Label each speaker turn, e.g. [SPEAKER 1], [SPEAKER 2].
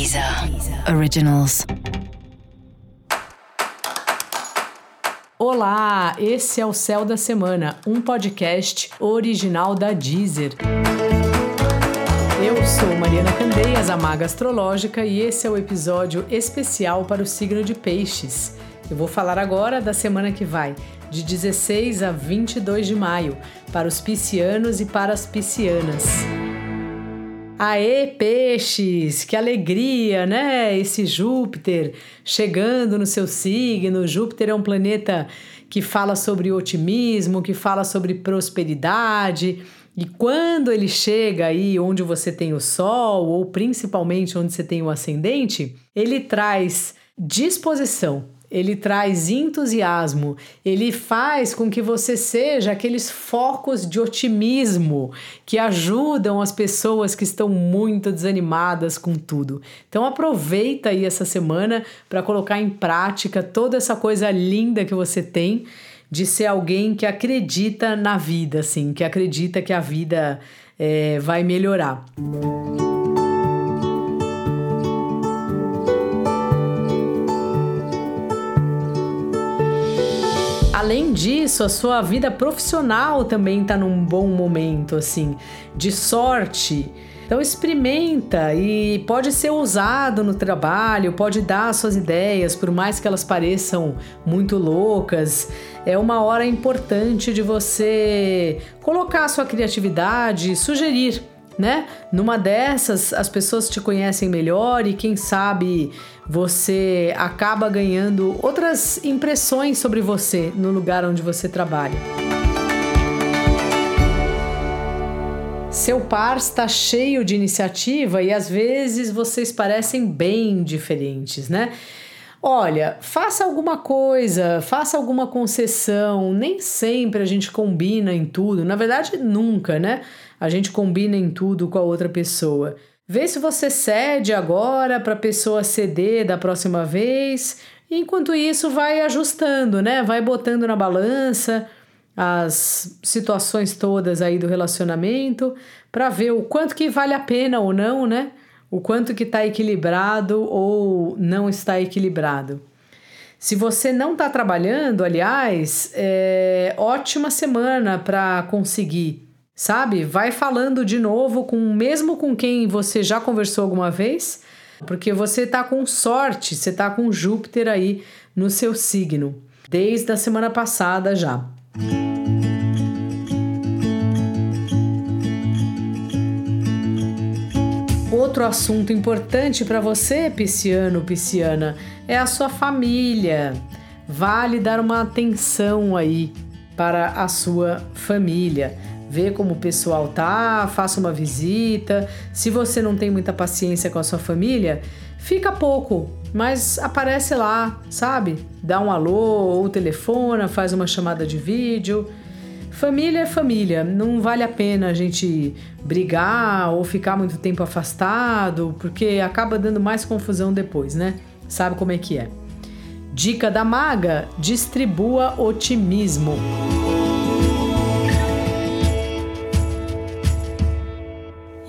[SPEAKER 1] Deezer Originals.
[SPEAKER 2] Olá, esse é o Céu da Semana, um podcast original da Deezer. Eu sou Mariana Candeias, a Maga Astrológica, e esse é o episódio especial para o signo de Peixes. Eu vou falar agora da semana que vai, de 16 a 22 de maio, para os piscianos e para as piscianas. Aê, peixes! Que alegria, né? Esse Júpiter chegando no seu signo. Júpiter é um planeta que fala sobre otimismo, que fala sobre prosperidade. E quando ele chega aí onde você tem o Sol, ou principalmente onde você tem o ascendente, ele traz disposição, ele traz entusiasmo, ele faz com que você seja aqueles focos de otimismo que ajudam as pessoas que estão muito desanimadas com tudo. Então aproveita aí essa semana para colocar em prática toda essa coisa linda que você tem de ser alguém que acredita na vida, assim, que acredita que a vida é, vai melhorar. Música Além disso, a sua vida profissional também está num bom momento, assim, de sorte. Então experimenta e pode ser usado no trabalho, pode dar suas ideias, por mais que elas pareçam muito loucas. É uma hora importante de você colocar sua criatividade, sugerir né? Numa dessas, as pessoas te conhecem melhor e quem sabe você acaba ganhando outras impressões sobre você no lugar onde você trabalha. Seu par está cheio de iniciativa e às vezes vocês parecem bem diferentes, né? Olha, faça alguma coisa, faça alguma concessão. Nem sempre a gente combina em tudo, na verdade, nunca, né? A gente combina em tudo com a outra pessoa. Vê se você cede agora para a pessoa ceder da próxima vez. Enquanto isso, vai ajustando, né? Vai botando na balança as situações todas aí do relacionamento para ver o quanto que vale a pena ou não, né? O quanto que está equilibrado ou não está equilibrado. Se você não está trabalhando, aliás, é ótima semana para conseguir sabe? Vai falando de novo com mesmo com quem você já conversou alguma vez, porque você tá com sorte, você tá com Júpiter aí no seu signo desde a semana passada já. Outro assunto importante para você, pisciano, pisciana, é a sua família. Vale dar uma atenção aí para a sua família vê como o pessoal tá, faça uma visita. Se você não tem muita paciência com a sua família, fica pouco, mas aparece lá, sabe? Dá um alô ou telefona, faz uma chamada de vídeo. Família é família, não vale a pena a gente brigar ou ficar muito tempo afastado, porque acaba dando mais confusão depois, né? Sabe como é que é? Dica da maga: distribua otimismo.